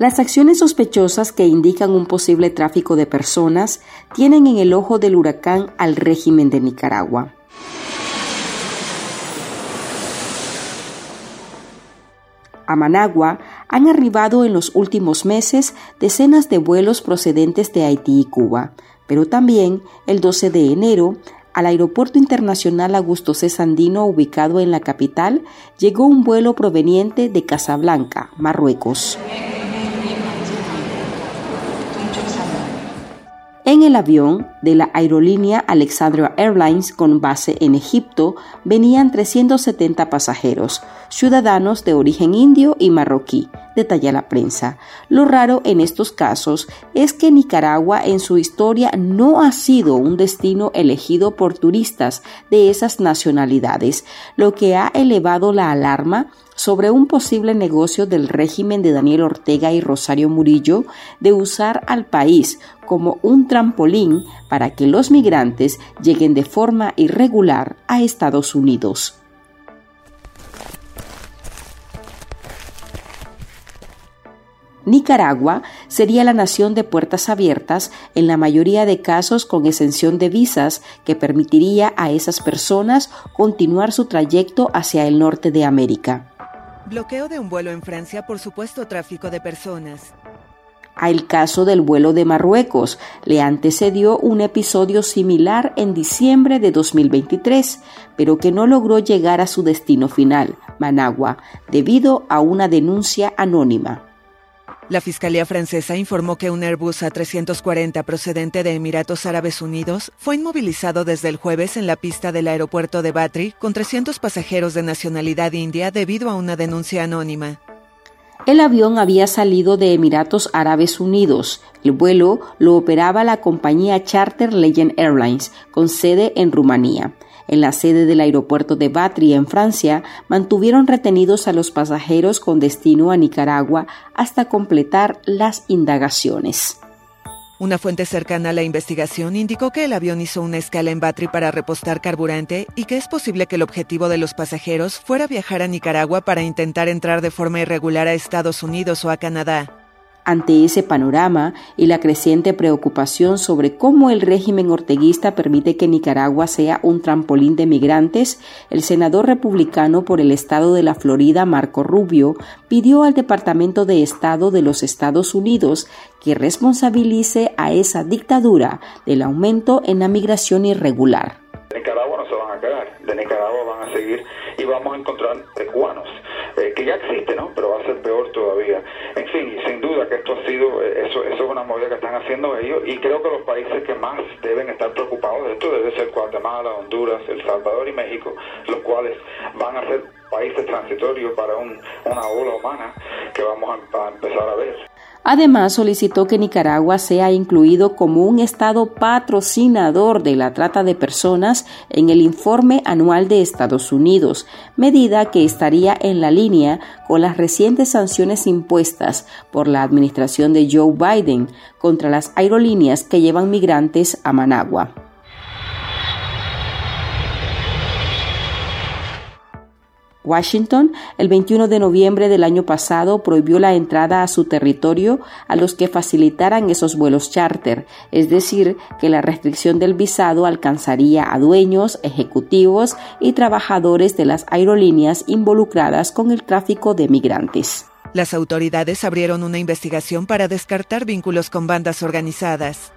Las acciones sospechosas que indican un posible tráfico de personas tienen en el ojo del huracán al régimen de Nicaragua. A Managua han arribado en los últimos meses decenas de vuelos procedentes de Haití y Cuba, pero también el 12 de enero al Aeropuerto Internacional Augusto C. Sandino, ubicado en la capital, llegó un vuelo proveniente de Casablanca, Marruecos. En el avión de la aerolínea Alexandria Airlines con base en Egipto venían 370 pasajeros, ciudadanos de origen indio y marroquí, detalla la prensa. Lo raro en estos casos es que Nicaragua en su historia no ha sido un destino elegido por turistas de esas nacionalidades, lo que ha elevado la alarma sobre un posible negocio del régimen de Daniel Ortega y Rosario Murillo de usar al país como un trampolín para que los migrantes lleguen de forma irregular a Estados Unidos. Nicaragua sería la nación de puertas abiertas en la mayoría de casos con exención de visas que permitiría a esas personas continuar su trayecto hacia el norte de América. Bloqueo de un vuelo en Francia por supuesto tráfico de personas. A el caso del vuelo de Marruecos le antecedió un episodio similar en diciembre de 2023, pero que no logró llegar a su destino final, Managua, debido a una denuncia anónima. La Fiscalía francesa informó que un Airbus A340 procedente de Emiratos Árabes Unidos fue inmovilizado desde el jueves en la pista del aeropuerto de Batri con 300 pasajeros de nacionalidad india debido a una denuncia anónima. El avión había salido de Emiratos Árabes Unidos. El vuelo lo operaba la compañía Charter Legend Airlines, con sede en Rumanía. En la sede del aeropuerto de Batri, en Francia, mantuvieron retenidos a los pasajeros con destino a Nicaragua hasta completar las indagaciones. Una fuente cercana a la investigación indicó que el avión hizo una escala en Batri para repostar carburante y que es posible que el objetivo de los pasajeros fuera viajar a Nicaragua para intentar entrar de forma irregular a Estados Unidos o a Canadá. Ante ese panorama y la creciente preocupación sobre cómo el régimen orteguista permite que Nicaragua sea un trampolín de migrantes, el senador republicano por el estado de la Florida, Marco Rubio, pidió al Departamento de Estado de los Estados Unidos que responsabilice a esa dictadura del aumento en la migración irregular. Nicaragua no se van a de Nicaragua van a seguir y vamos a encontrar cubanos, eh, que ya existe, ¿no? Pero va a ser peor todavía. En fin, que esto ha sido, eso, eso es una movida que están haciendo ellos y creo que los países que más deben estar preocupados de esto debe ser Guatemala, Honduras, El Salvador y México, los cuales van a ser países transitorios para una ola humana que vamos a empezar a ver. Además, solicitó que Nicaragua sea incluido como un Estado patrocinador de la trata de personas en el informe anual de Estados Unidos, medida que estaría en la línea con las recientes sanciones impuestas por la administración de Joe Biden contra las aerolíneas que llevan migrantes a Managua. Washington, el 21 de noviembre del año pasado, prohibió la entrada a su territorio a los que facilitaran esos vuelos charter, es decir, que la restricción del visado alcanzaría a dueños, ejecutivos y trabajadores de las aerolíneas involucradas con el tráfico de migrantes. Las autoridades abrieron una investigación para descartar vínculos con bandas organizadas.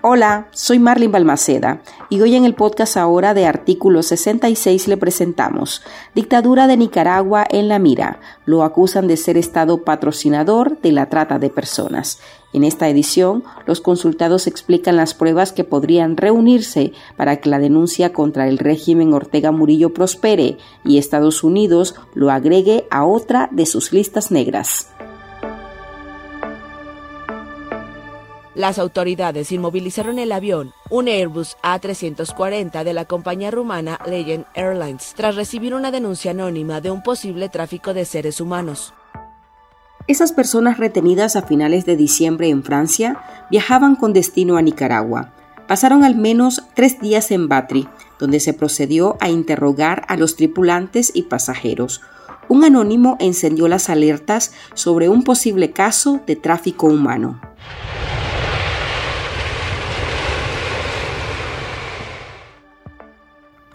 Hola, soy Marlene Balmaceda y hoy en el podcast ahora de Artículo 66 le presentamos Dictadura de Nicaragua en la mira. Lo acusan de ser Estado patrocinador de la trata de personas. En esta edición, los consultados explican las pruebas que podrían reunirse para que la denuncia contra el régimen Ortega Murillo prospere y Estados Unidos lo agregue a otra de sus listas negras. Las autoridades inmovilizaron el avión, un Airbus A340 de la compañía rumana Legend Airlines, tras recibir una denuncia anónima de un posible tráfico de seres humanos. Esas personas retenidas a finales de diciembre en Francia viajaban con destino a Nicaragua. Pasaron al menos tres días en Batri, donde se procedió a interrogar a los tripulantes y pasajeros. Un anónimo encendió las alertas sobre un posible caso de tráfico humano.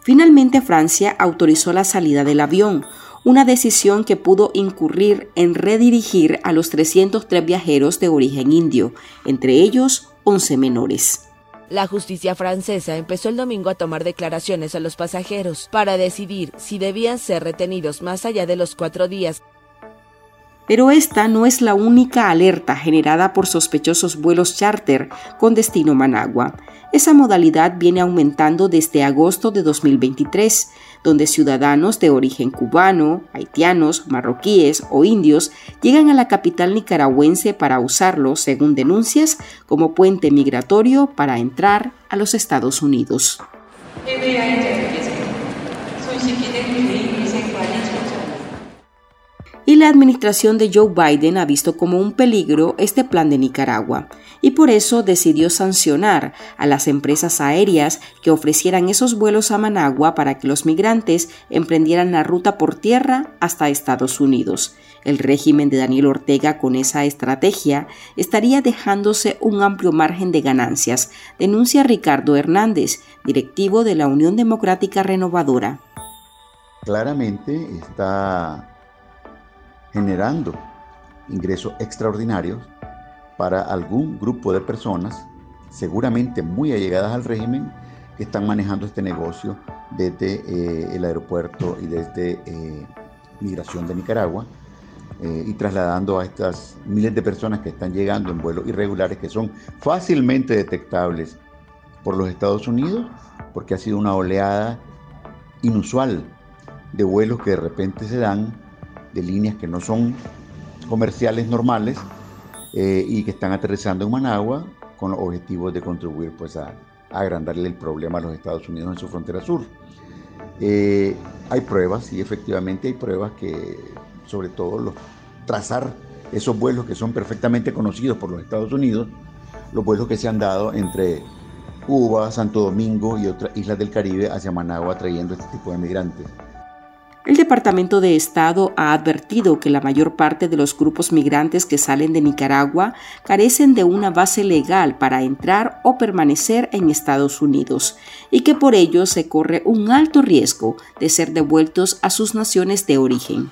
Finalmente Francia autorizó la salida del avión, una decisión que pudo incurrir en redirigir a los 303 viajeros de origen indio, entre ellos 11 menores. La justicia francesa empezó el domingo a tomar declaraciones a los pasajeros para decidir si debían ser retenidos más allá de los cuatro días pero esta no es la única alerta generada por sospechosos vuelos charter con destino Managua. Esa modalidad viene aumentando desde agosto de 2023, donde ciudadanos de origen cubano, haitianos, marroquíes o indios llegan a la capital nicaragüense para usarlo, según denuncias, como puente migratorio para entrar a los Estados Unidos y la administración de Joe Biden ha visto como un peligro este plan de Nicaragua y por eso decidió sancionar a las empresas aéreas que ofrecieran esos vuelos a Managua para que los migrantes emprendieran la ruta por tierra hasta Estados Unidos. El régimen de Daniel Ortega con esa estrategia estaría dejándose un amplio margen de ganancias, denuncia Ricardo Hernández, directivo de la Unión Democrática Renovadora. Claramente está generando ingresos extraordinarios para algún grupo de personas, seguramente muy allegadas al régimen, que están manejando este negocio desde eh, el aeropuerto y desde eh, Migración de Nicaragua eh, y trasladando a estas miles de personas que están llegando en vuelos irregulares que son fácilmente detectables por los Estados Unidos, porque ha sido una oleada inusual de vuelos que de repente se dan de líneas que no son comerciales normales eh, y que están aterrizando en Managua con los objetivos de contribuir pues, a, agrandarle el problema a los Estados Unidos en su frontera sur. Eh, hay pruebas, y efectivamente hay pruebas que, sobre todo, los, trazar esos vuelos que son perfectamente conocidos por los Estados Unidos, los vuelos que se han dado entre Cuba, Santo Domingo y otras islas del Caribe hacia Managua trayendo este tipo de migrantes. El Departamento de Estado ha advertido que la mayor parte de los grupos migrantes que salen de Nicaragua carecen de una base legal para entrar o permanecer en Estados Unidos y que por ello se corre un alto riesgo de ser devueltos a sus naciones de origen.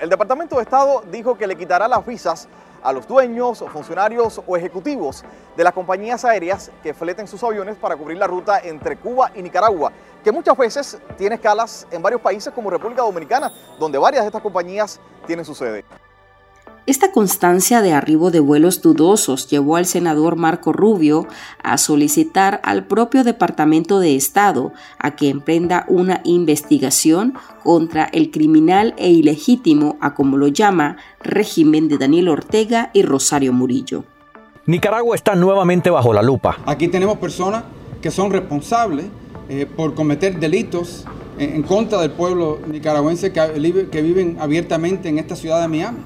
El Departamento de Estado dijo que le quitará las visas a los dueños, funcionarios o ejecutivos de las compañías aéreas que fleten sus aviones para cubrir la ruta entre Cuba y Nicaragua, que muchas veces tiene escalas en varios países como República Dominicana, donde varias de estas compañías tienen su sede. Esta constancia de arribo de vuelos dudosos llevó al senador Marco Rubio a solicitar al propio Departamento de Estado a que emprenda una investigación contra el criminal e ilegítimo, a como lo llama, régimen de Daniel Ortega y Rosario Murillo. Nicaragua está nuevamente bajo la lupa. Aquí tenemos personas que son responsables eh, por cometer delitos en, contra del pueblo nicaragüense que, que viven abiertamente en esta ciudad de Miami.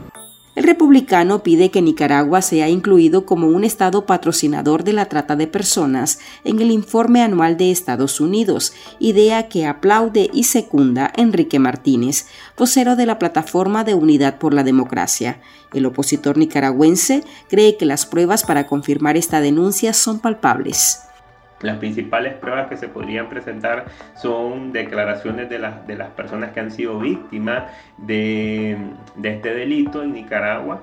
El republicano pide que Nicaragua sea incluido como un estado patrocinador de la trata de personas en el informe anual de Estados Unidos, idea que aplaude y secunda Enrique Martínez, vocero de la Plataforma de Unidad por la Democracia. El opositor nicaragüense cree que las pruebas para confirmar esta denuncia son palpables. Las principales pruebas que se podrían presentar son declaraciones de, las, de las personas que han sido víctimas de, de este delito en Nicaragua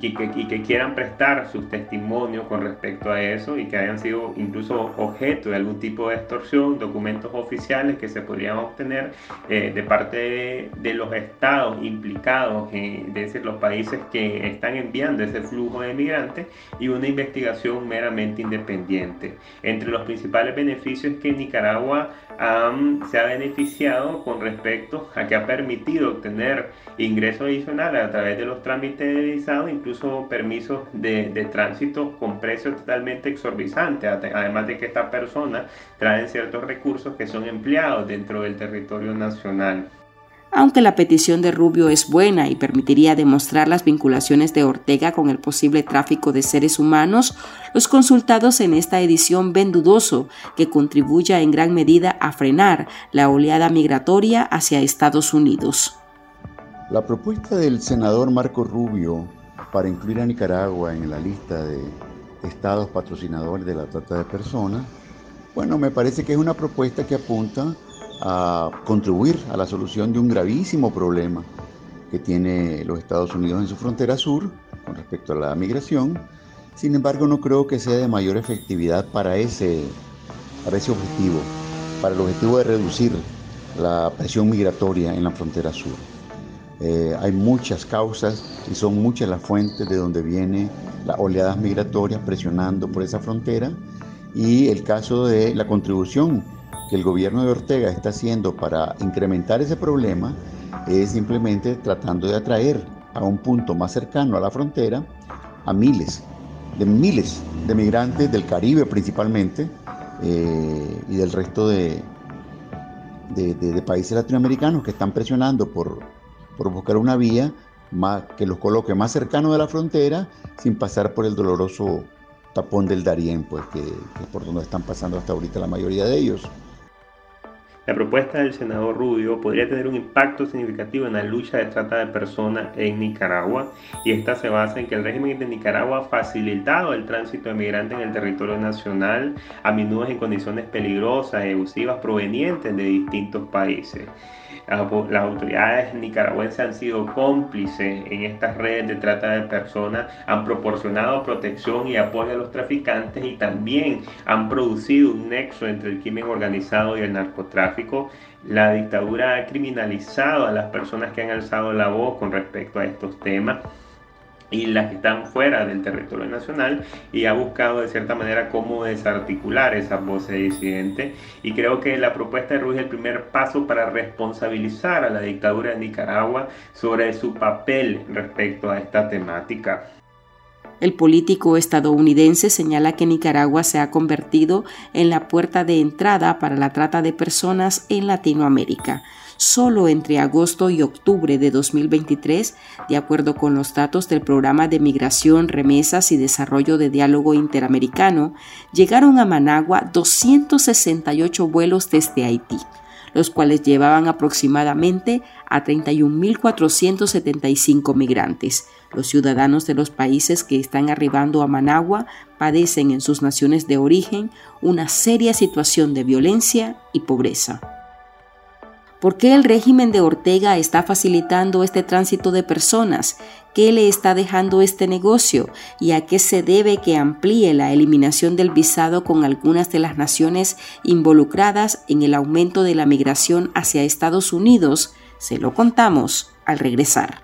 y que, quieran prestar sus testimonios con respecto a eso y que hayan sido incluso objeto de algún tipo de extorsión, documentos oficiales que se podrían obtener eh, de parte de, los estados implicados, en, decir, los países que están enviando ese flujo de migrantes y una investigación meramente independiente. Entre los principales beneficios que Nicaragua se ha beneficiado con respecto a que ha permitido obtener ingresos adicionales a través de los trámites de visado incluso permisos de, de tránsito con precios totalmente exorbitantes, además de que estas personas traen ciertos recursos que son empleados dentro del territorio nacional. Aunque la petición de Rubio es buena y permitiría demostrar las vinculaciones de Ortega con el posible tráfico de seres humanos, los consultados en esta edición ven dudoso que contribuya en gran medida a frenar la oleada migratoria hacia Estados Unidos. La propuesta del senador Marco Rubio para incluir a Nicaragua en la lista de estados patrocinadores de la trata de personas, bueno, me parece que es una propuesta que apunta a contribuir a la solución de un gravísimo problema que tiene los Estados Unidos en su frontera sur con respecto a la migración. Sin embargo, no creo que sea de mayor efectividad para ese, para ese objetivo, para el objetivo de reducir la presión migratoria en la frontera sur. Eh, hay muchas causas y son muchas las fuentes de donde vienen las oleadas migratorias presionando por esa frontera. Y el caso de la contribución que el gobierno de Ortega está haciendo para incrementar ese problema es simplemente tratando de atraer a un punto más cercano a la frontera a miles, de miles de migrantes del Caribe principalmente eh, y del resto de, de, países latinoamericanos que están presionando por, por buscar una vía más, que los coloque más cercano de la frontera sin pasar por el doloroso tapón del Darién, pues que, que es por donde están pasando hasta ahorita la mayoría de ellos. La propuesta del senador Rubio podría tener un impacto significativo en la lucha de trata de personas en Nicaragua y esta se basa en que el régimen de Nicaragua ha facilitado el tránsito de migrantes en el territorio nacional, a menudo en condiciones peligrosas y abusivas provenientes de distintos países las autoridades nicaragüenses han sido cómplices en estas redes de trata de personas, han proporcionado protección y apoyo a los traficantes y también han producido un nexo entre el crimen organizado y el narcotráfico. La dictadura ha criminalizado a las personas que han alzado la voz con respecto a estos temas y las que están fuera del territorio nacional y ha buscado de cierta manera cómo desarticular esas voces disidentes y creo que la propuesta de Ruiz es el primer paso para responsabilizar a la dictadura de Nicaragua sobre su papel respecto a esta temática. El político estadounidense señala que Nicaragua se ha convertido en la puerta de entrada para la trata de personas en Latinoamérica solo entre agosto y octubre de 2023, de acuerdo con los datos del Programa de Migración, Remesas y Desarrollo de Diálogo Interamericano, llegaron a Managua 268 vuelos desde Haití, los cuales llevaban aproximadamente a 31.475 migrantes. Los ciudadanos de los países que están arribando a Managua padecen en sus naciones de origen una seria situación de violencia y pobreza. ¿Por qué el régimen de Ortega está facilitando este tránsito de personas? ¿Qué le está dejando este negocio? ¿Y a qué se debe que amplíe la eliminación del visado con algunas de las naciones involucradas en el aumento de la migración hacia Estados Unidos? Se lo contamos al regresar.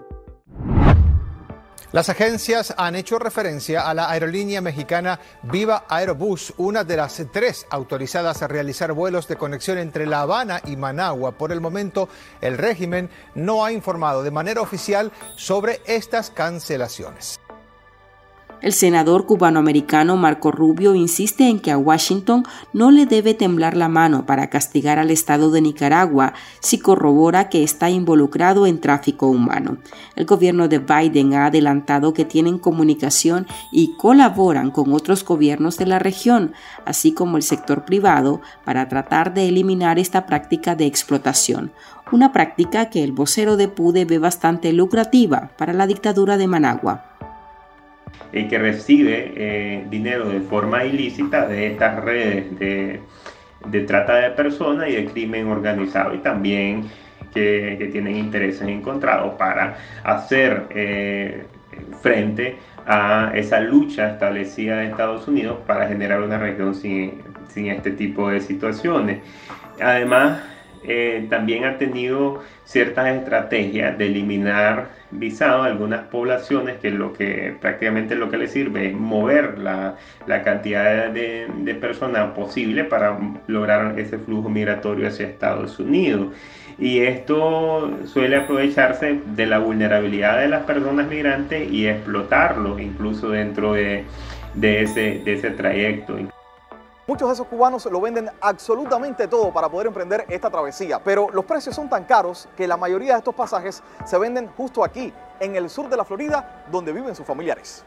Las agencias han hecho referencia a la aerolínea mexicana Viva Aerobús, una de las tres autorizadas a realizar vuelos de conexión entre La Habana y Managua. Por el momento, el régimen no ha informado de manera oficial sobre estas cancelaciones. El senador cubanoamericano Marco Rubio insiste en que a Washington no le debe temblar la mano para castigar al Estado de Nicaragua si corrobora que está involucrado en tráfico humano. El gobierno de Biden ha adelantado que tienen comunicación y colaboran con otros gobiernos de la región, así como el sector privado, para tratar de eliminar esta práctica de explotación, una práctica que el vocero de PUDE ve bastante lucrativa para la dictadura de Managua y que recibe eh, dinero de forma ilícita de estas redes de, trata de personas y de crimen organizado y también que, tienen intereses encontrados para hacer eh, frente a esa lucha establecida de Estados Unidos para generar una región sin, sin este tipo de situaciones. Además, eh, también ha tenido ciertas estrategias de eliminar visado a algunas poblaciones que lo que prácticamente lo que le sirve es mover la, cantidad de, personas posible para lograr ese flujo migratorio hacia Estados Unidos. Y esto suele aprovecharse de la vulnerabilidad de las personas migrantes y explotarlo incluso dentro de ese trayecto. Muchos de esos cubanos lo venden absolutamente todo para poder emprender esta travesía, pero los precios son tan caros que la mayoría de estos pasajes se venden justo aquí, en el sur de la Florida, donde viven sus familiares.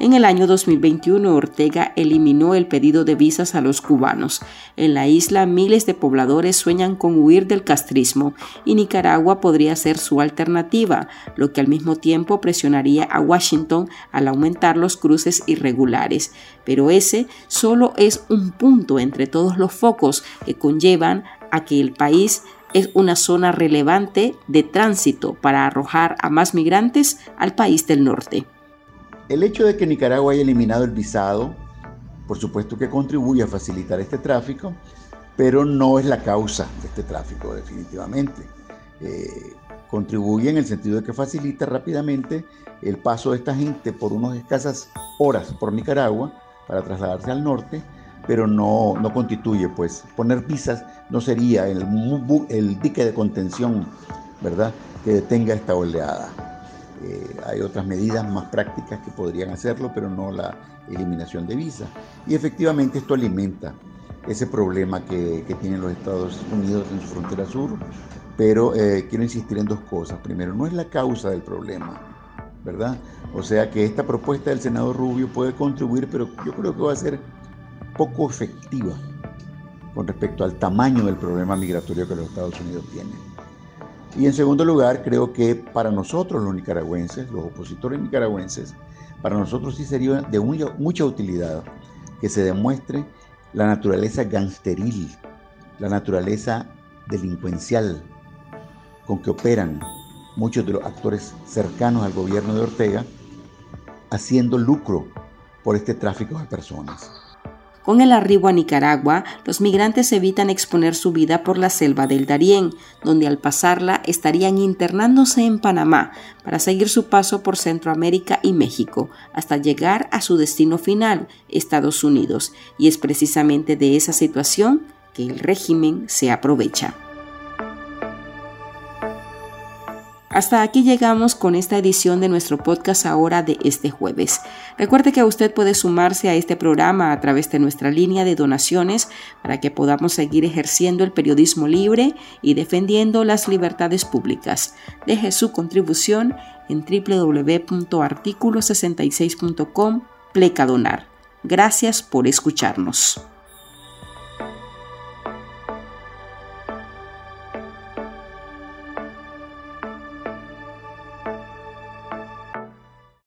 En el año 2021, Ortega eliminó el pedido de visas a los cubanos. En la isla, miles de pobladores sueñan con huir del castrismo y Nicaragua podría ser su alternativa, lo que al mismo tiempo presionaría a Washington al aumentar los cruces irregulares. Pero ese solo es un punto entre todos los focos que conllevan a que el país es una zona relevante de tránsito para arrojar a más migrantes al país del norte. El hecho de que Nicaragua haya eliminado el visado, por supuesto que contribuye a facilitar este tráfico, pero no es la causa de este tráfico definitivamente. Eh, contribuye en el sentido de que facilita rápidamente el paso de esta gente por unas escasas horas por Nicaragua para trasladarse al norte, pero no, no constituye, pues poner visas no sería el, el dique de contención, ¿verdad?, que detenga esta oleada. Eh, hay otras medidas más prácticas que podrían hacerlo, pero no la eliminación de visa. Y efectivamente esto alimenta ese problema que, tienen los Estados Unidos en su frontera sur, pero eh, quiero insistir en dos cosas. Primero, no es la causa del problema, ¿verdad? O sea que esta propuesta del senador Rubio puede contribuir, pero yo creo que va a ser poco efectiva con respecto al tamaño del problema migratorio que los Estados Unidos tienen. Y en segundo lugar, creo que para nosotros los nicaragüenses, los opositores nicaragüenses, para nosotros sí sería de mucha utilidad que se demuestre la naturaleza gangsteril, la naturaleza delincuencial con que operan muchos de los actores cercanos al gobierno de Ortega, haciendo lucro por este tráfico de personas. Con el arribo a Nicaragua, los migrantes evitan exponer su vida por la selva del Darién, donde al pasarla estarían internándose en Panamá para seguir su paso por Centroamérica y México, hasta llegar a su destino final, Estados Unidos. Y es precisamente de esa situación que el régimen se aprovecha. Hasta aquí llegamos con esta edición de nuestro podcast ahora de este jueves. Recuerde que usted puede sumarse a este programa a través de nuestra línea de donaciones para que podamos seguir ejerciendo el periodismo libre y defendiendo las libertades públicas. Deje su contribución en www.articulo66.com pleca donar. Gracias por escucharnos.